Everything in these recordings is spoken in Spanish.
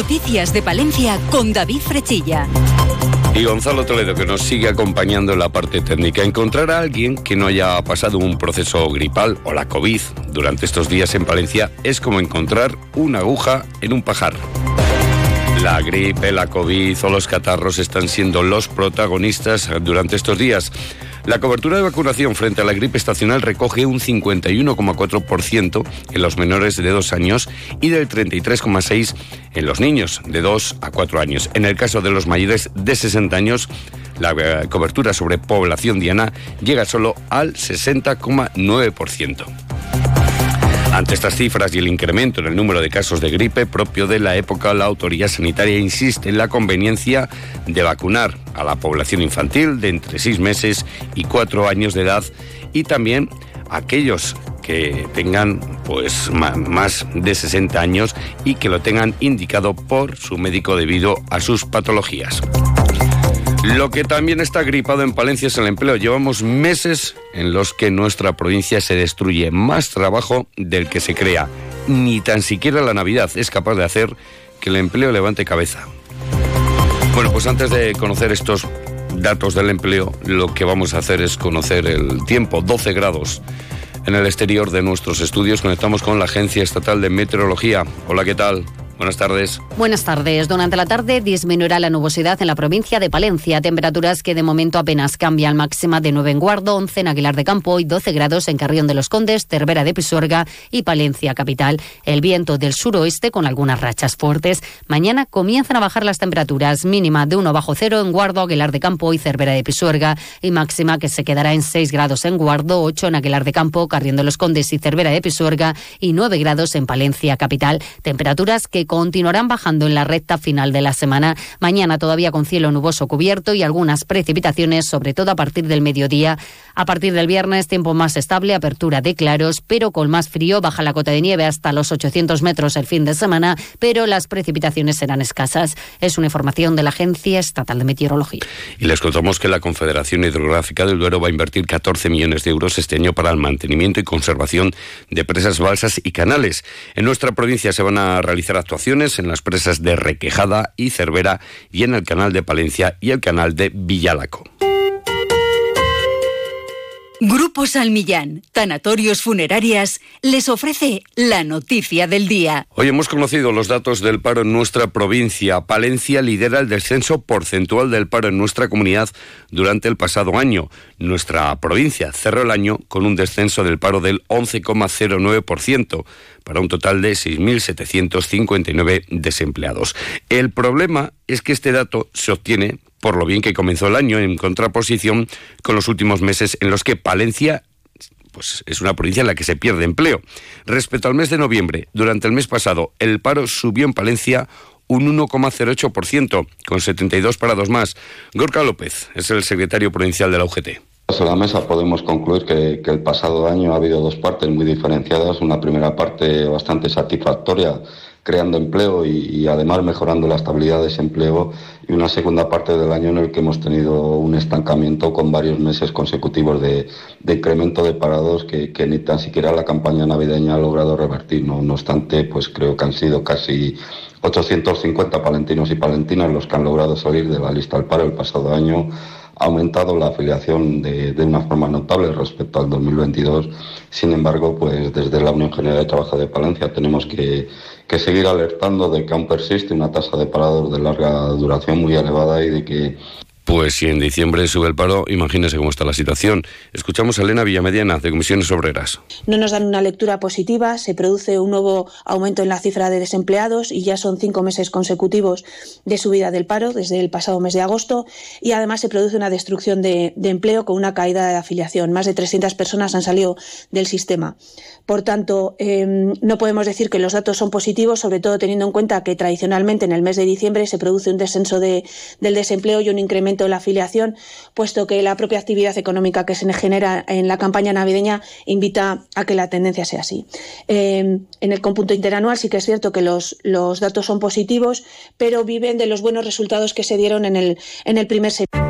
Noticias de Palencia con David Frechilla. Y Gonzalo Toledo, que nos sigue acompañando en la parte técnica. Encontrar a alguien que no haya pasado un proceso gripal o la COVID durante estos días en Palencia es como encontrar una aguja en un pajar. La gripe, la COVID o los catarros están siendo los protagonistas durante estos días. La cobertura de vacunación frente a la gripe estacional recoge un 51,4% en los menores de 2 años y del 33,6% en los niños de 2 a 4 años. En el caso de los mayores de 60 años, la eh, cobertura sobre población diana llega solo al 60,9%. Ante estas cifras y el incremento en el número de casos de gripe propio de la época, la autoridad sanitaria insiste en la conveniencia de vacunar a la población infantil de entre 6 meses y 4 años de edad y también aquellos que tengan pues más de 60 años y que lo tengan indicado por su médico debido a sus patologías. Lo que también está gripado en Palencia es el empleo. Llevamos meses en los que nuestra provincia se destruye más trabajo del que se crea. Ni tan siquiera la Navidad es capaz de hacer que el empleo levante cabeza. Bueno, pues antes de conocer estos datos del empleo, lo que vamos a hacer es conocer el tiempo, 12 grados. En el exterior de nuestros estudios conectamos con la Agencia Estatal de Meteorología. Hola, ¿qué tal? Buenas tardes. Buenas tardes. Durante la tarde disminuirá la nubosidad en la provincia de Palencia. Temperaturas que de momento apenas cambian. Máxima de 9 en Guardo, 11 en Aguilar de Campo y 12 grados en Carrión de los Condes, Cervera de Pisuerga y Palencia capital. El viento del suroeste con algunas rachas fuertes. Mañana comienzan a bajar las temperaturas. Mínima de 1 bajo cero en Guardo, Aguilar de Campo y Cervera de Pisuerga. Y máxima que se quedará en 6 grados en Guardo, 8 en Aguilar de Campo, Carrión de los Condes y Cervera de Pisuerga y 9 grados en Palencia capital. Temperaturas que continuarán bajando en la recta final de la semana. Mañana todavía con cielo nuboso cubierto y algunas precipitaciones, sobre todo a partir del mediodía. A partir del viernes, tiempo más estable, apertura de claros, pero con más frío, baja la cota de nieve hasta los 800 metros el fin de semana, pero las precipitaciones serán escasas. Es una información de la Agencia Estatal de Meteorología. Y les contamos que la Confederación Hidrográfica del Duero va a invertir 14 millones de euros este año para el mantenimiento y conservación de presas, balsas y canales. En nuestra provincia se van a realizar actuaciones en las presas de Requejada y Cervera y en el canal de Palencia y el canal de Villalaco. Grupo Salmillán, Tanatorios Funerarias, les ofrece la noticia del día. Hoy hemos conocido los datos del paro en nuestra provincia. Palencia lidera el descenso porcentual del paro en nuestra comunidad durante el pasado año. Nuestra provincia cerró el año con un descenso del paro del 11,09% para un total de 6.759 desempleados. El problema es que este dato se obtiene por lo bien que comenzó el año en contraposición con los últimos meses en los que Palencia pues es una provincia en la que se pierde empleo. Respecto al mes de noviembre, durante el mes pasado, el paro subió en Palencia un 1,08%, con 72 parados más. Gorka López es el secretario provincial de la UGT. En la mesa podemos concluir que, que, el pasado año ha habido dos partes muy diferenciadas. Una primera parte bastante satisfactoria creando empleo y, además mejorando la estabilidad de ese empleo y una segunda parte del año en el que hemos tenido un estancamiento con varios meses consecutivos de, incremento de parados que, ni tan siquiera la campaña navideña ha logrado revertir. No, obstante, pues creo que han sido casi 850 palentinos y palentinas los que han logrado salir de la lista al paro el pasado año ha aumentado la afiliación de, de, una forma notable respecto al 2022. Sin embargo, pues desde la Unión General de Trabajo de Palencia tenemos que, que seguir alertando de que aún persiste una tasa de parados de larga duración muy elevada y de que pues si en diciembre sube el paro, imagínese cómo está la situación. Escuchamos a Elena Villamediana, de Comisiones Obreras. No nos dan una lectura positiva, se produce un nuevo aumento en la cifra de desempleados y ya son cinco meses consecutivos de subida del paro desde el pasado mes de agosto y además se produce una destrucción de, empleo con una caída de afiliación. Más de 300 personas han salido del sistema. Por tanto, em, no podemos decir que los datos son positivos, sobre todo teniendo en cuenta que tradicionalmente en el mes de diciembre se produce un descenso del desempleo y un incremento la afiliación, puesto que la propia actividad económica que se genera en la campaña navideña invita a que la tendencia sea así. Eh, en el cómputo interanual sí que es cierto que los, los datos son positivos, pero viven de los buenos resultados que se dieron en el, en el primer semestre.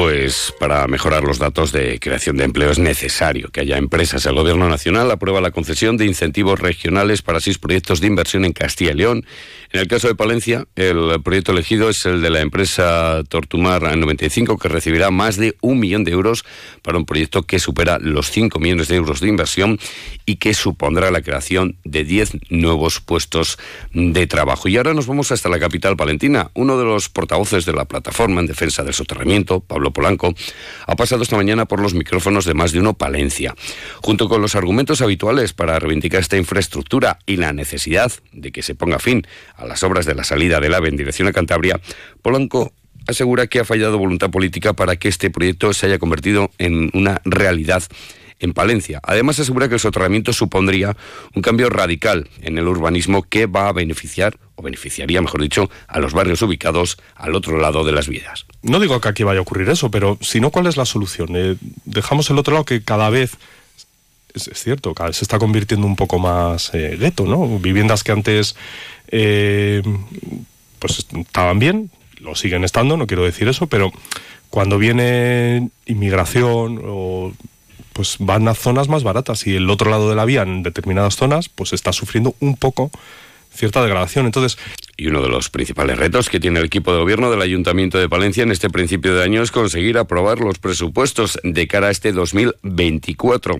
Pues para mejorar los datos de creación de empleo es necesario que haya empresas. El Gobierno Nacional aprueba la concesión de incentivos regionales para seis proyectos de inversión en Castilla y León. En el caso de Palencia, el proyecto elegido es el de la empresa Tortumar 95, que recibirá más de un millón de euros para un proyecto que supera los 5 millones de euros de inversión y que supondrá la creación de 10 nuevos puestos de trabajo. Y ahora nos vamos hasta la capital palentina. Uno de los portavoces de la plataforma en defensa del soterramiento, Polanco, ha pasado esta mañana por los micrófonos de más de uno Palencia. Junto con los argumentos habituales para reivindicar esta infraestructura y la necesidad de que se ponga fin a las obras de la salida del AVE en dirección a Cantabria, Polanco asegura que ha fallado voluntad política para que este proyecto se haya convertido en una realidad en Palencia. Además, asegura que el soterramiento supondría un cambio radical en el urbanismo que va a beneficiar, o beneficiaría, mejor dicho, a los barrios ubicados al otro lado de las vías. No digo que aquí vaya a ocurrir eso, pero si no, ¿cuál es la solución? Eh, dejamos el otro lado que cada vez es, cierto, cada vez se está convirtiendo un poco más eh, gueto, ¿no? Viviendas que antes eh, pues estaban bien, lo siguen estando, no quiero decir eso, pero cuando viene inmigración o pues van a zonas más baratas y el otro lado de la vía en determinadas zonas pues está sufriendo un poco cierta degradación. Entonces, y uno de los principales retos que tiene el equipo de gobierno del Ayuntamiento de Palencia en este principio de año es conseguir aprobar los presupuestos de cara a este 2024.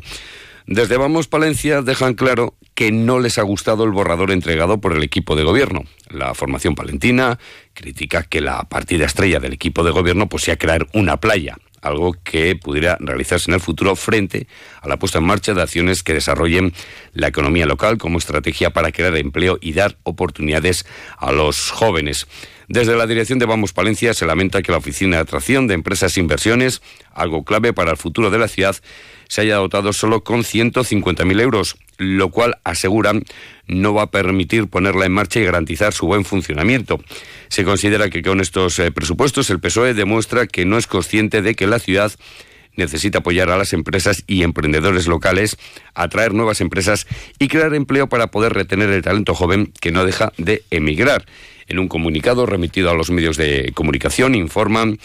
Desde Vamos Palencia dejan claro que no les ha gustado el borrador entregado por el equipo de gobierno. La formación palentina critica que la partida estrella del equipo de gobierno pues sea crear una playa algo que pudiera realizarse en el futuro frente a la puesta en marcha de acciones que desarrollen la economía local como estrategia para crear empleo y dar oportunidades a los jóvenes. Desde la dirección de Vamos Palencia se lamenta que la Oficina de Atracción de Empresas e Inversiones, algo clave para el futuro de la ciudad, se haya dotado solo con 150.000 euros, lo cual aseguran no va a permitir ponerla en marcha y garantizar su buen funcionamiento. Se considera que con estos eh, presupuestos el PSOE demuestra que no es consciente de que la ciudad necesita apoyar a las empresas y emprendedores locales, atraer nuevas empresas y crear empleo para poder retener el talento joven que no deja de emigrar. En un comunicado remitido a los medios de comunicación informan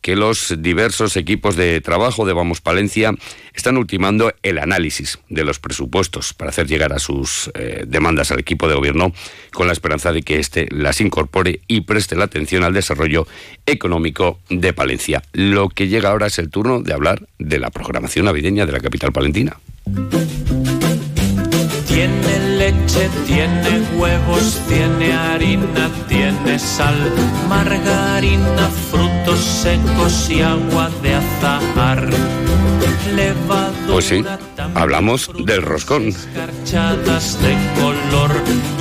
que los diversos equipos de trabajo de Vamos Palencia están ultimando el análisis de los presupuestos para hacer llegar a sus eh, demandas al equipo de gobierno con la esperanza de que éste las incorpore y preste la atención al desarrollo económico de Palencia. Lo que llega ahora es el turno de hablar de la programación navideña de la capital palentina. Tiene leche, tiene huevos, tiene harina, tiene sal, margarina, frutos secos y agua de azahar. Pues sí, hablamos del roscón.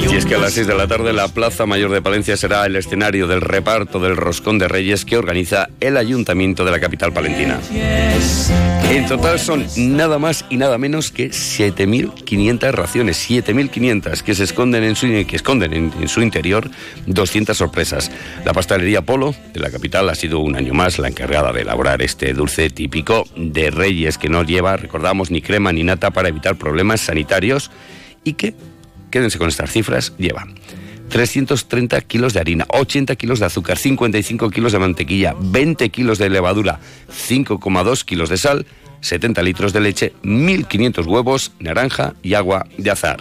Y es que a las 6 de la tarde la Plaza Mayor de Palencia será el escenario del reparto del roscón de Reyes que organiza el Ayuntamiento de la capital palentina. En total son nada más y nada menos que 7.500 raciones, 7.500 que se esconden en su, que esconden en, su interior 200 sorpresas. La pastelería Polo de la capital ha sido un año más la encargada de elaborar este dulce típico de Reyes que no lleva, recordamos, ni crema ni nata para evitar problemas sanitarios y que, quédense con estas cifras, lleva 330 kilos de harina, 80 kilos de azúcar, 55 kilos de mantequilla, 20 kilos de levadura, 5,2 kilos de sal, 70 litros de leche, 1.500 huevos, naranja y agua de azar.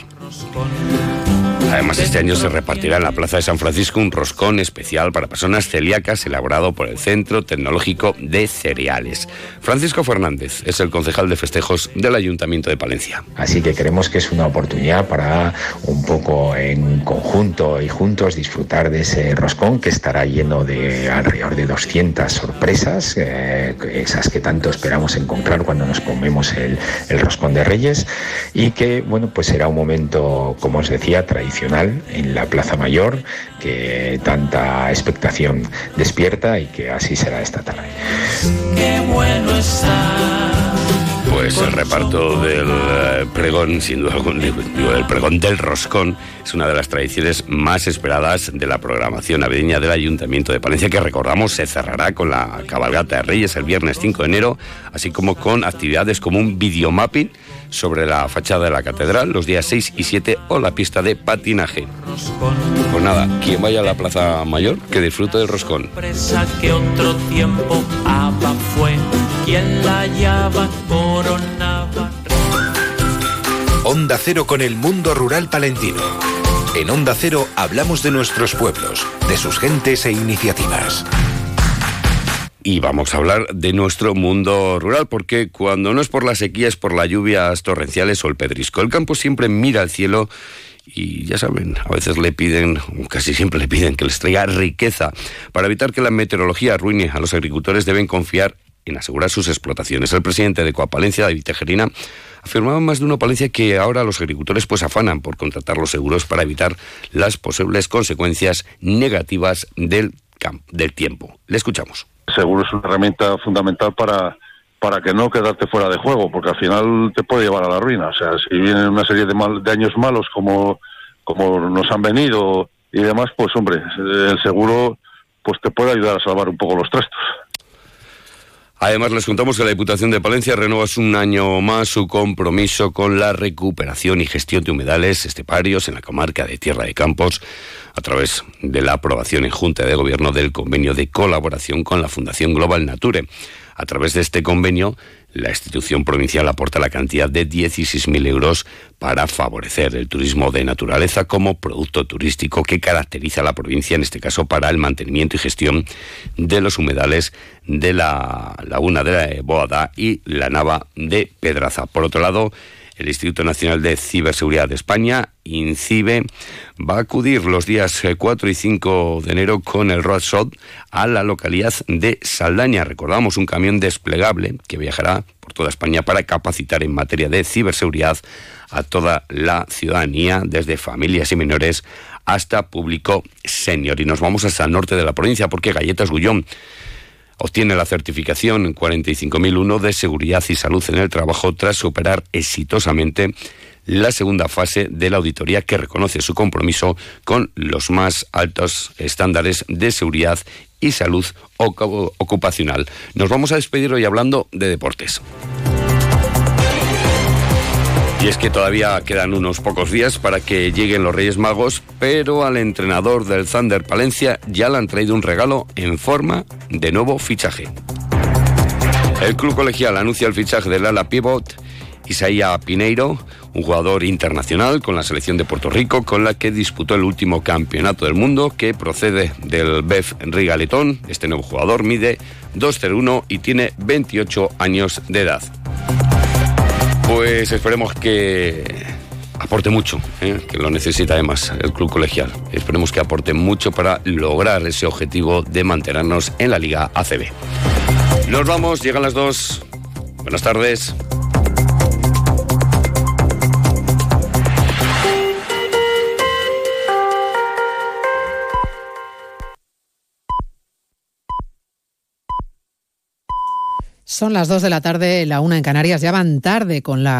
Además, este año se repartirá en la Plaza de San Francisco un roscón especial para personas celíacas elaborado por el Centro Tecnológico de Cereales. Francisco Fernández es el concejal de festejos del Ayuntamiento de Palencia. Así que creemos que es una oportunidad para un poco en conjunto y juntos disfrutar de ese roscón que estará lleno de alrededor de 200 sorpresas, eh, esas que tanto esperamos encontrar cuando nos comemos el, el roscón de Reyes y que, bueno, pues será un momento, como os decía, tradicional en la Plaza Mayor que tanta expectación despierta y que así será esta tarde. Pues el reparto del eh, pregón, sin duda algún, el pregón del roscón es una de las tradiciones más esperadas de la programación navideña del Ayuntamiento de Palencia, que recordamos se cerrará con la cabalgata de Reyes el viernes 5 de enero, así como con actividades como un videomapping sobre la fachada de la catedral los días 6 y 7 o la pista de patinaje. Pues nada, quien vaya a la Plaza Mayor, que disfrute del roscón. que otro tiempo fue quien la Onda Cero con el mundo rural palentino. En Onda Cero hablamos de nuestros pueblos, de sus gentes e iniciativas. Y vamos a hablar de nuestro mundo rural, porque cuando no es por las sequías, por las lluvias torrenciales o el pedrisco, el campo siempre mira al cielo y ya saben, a veces le piden, casi siempre le piden que les traiga riqueza. Para evitar que la meteorología arruine a los agricultores deben confiar en asegurar sus explotaciones. El presidente de Coapalencia, David Tejerina, afirmaba más de una Palencia que ahora los agricultores pues afanan por contratar los seguros para evitar las posibles consecuencias negativas del, del tiempo. Le escuchamos. El seguro es una herramienta fundamental para para que no quedarte fuera de juego, porque al final te puede llevar a la ruina. O sea, si vienen una serie de, de años malos como, como nos han venido y demás, pues hombre, el seguro pues te puede ayudar a salvar un poco los trastos. Además, les contamos que la Diputación de Palencia renueva un año más su compromiso con la recuperación y gestión de humedales esteparios en la comarca de Tierra de Campos a través de la aprobación en Junta de Gobierno del convenio de colaboración con la Fundación Global Nature. A través de este convenio, la institución provincial aporta la cantidad de 16.000 euros para favorecer el turismo de naturaleza como producto turístico que caracteriza a la provincia, en este caso para el mantenimiento y gestión de los humedales de la laguna de la Boada y la Nava de Pedraza. Por otro lado, el Instituto Nacional de Ciberseguridad de España, INCIBE, va a acudir los días 4 eh, y 5 de enero con el Roadshot a la localidad de Saldaña. Recordamos un camión desplegable que viajará por toda España para capacitar en materia de ciberseguridad a toda la ciudadanía, desde familias y menores hasta público senior. Y nos vamos hasta el norte de la provincia porque Galletas Gullón obtiene la certificación 45001 de seguridad y salud en el trabajo tras superar exitosamente la segunda fase de la auditoría que reconoce su compromiso con los más altos estándares de seguridad y salud ocupacional. Nos vamos a despedir hoy hablando de deportes. Y es que todavía quedan unos pocos días para que lleguen los Reyes Magos, pero al entrenador del Thunder Palencia ya le han traído un regalo en forma de nuevo fichaje. El club colegial anuncia el fichaje del ala pivot Isaía Pineiro, un jugador internacional con la selección de Puerto Rico, con la que disputó el último campeonato del mundo, que procede del BEF Rigaletón. Este nuevo jugador mide 2'01 y tiene 28 años de edad. Pues esperemos que aporte mucho, ¿eh? que lo necesita además el club colegial. Esperemos que aporte mucho para lograr ese objetivo de mantenernos en la Liga ACB. Nos vamos, llegan las dos. Buenas tardes. Son las dos de la tarde, la una en Canarias, ya van tarde con la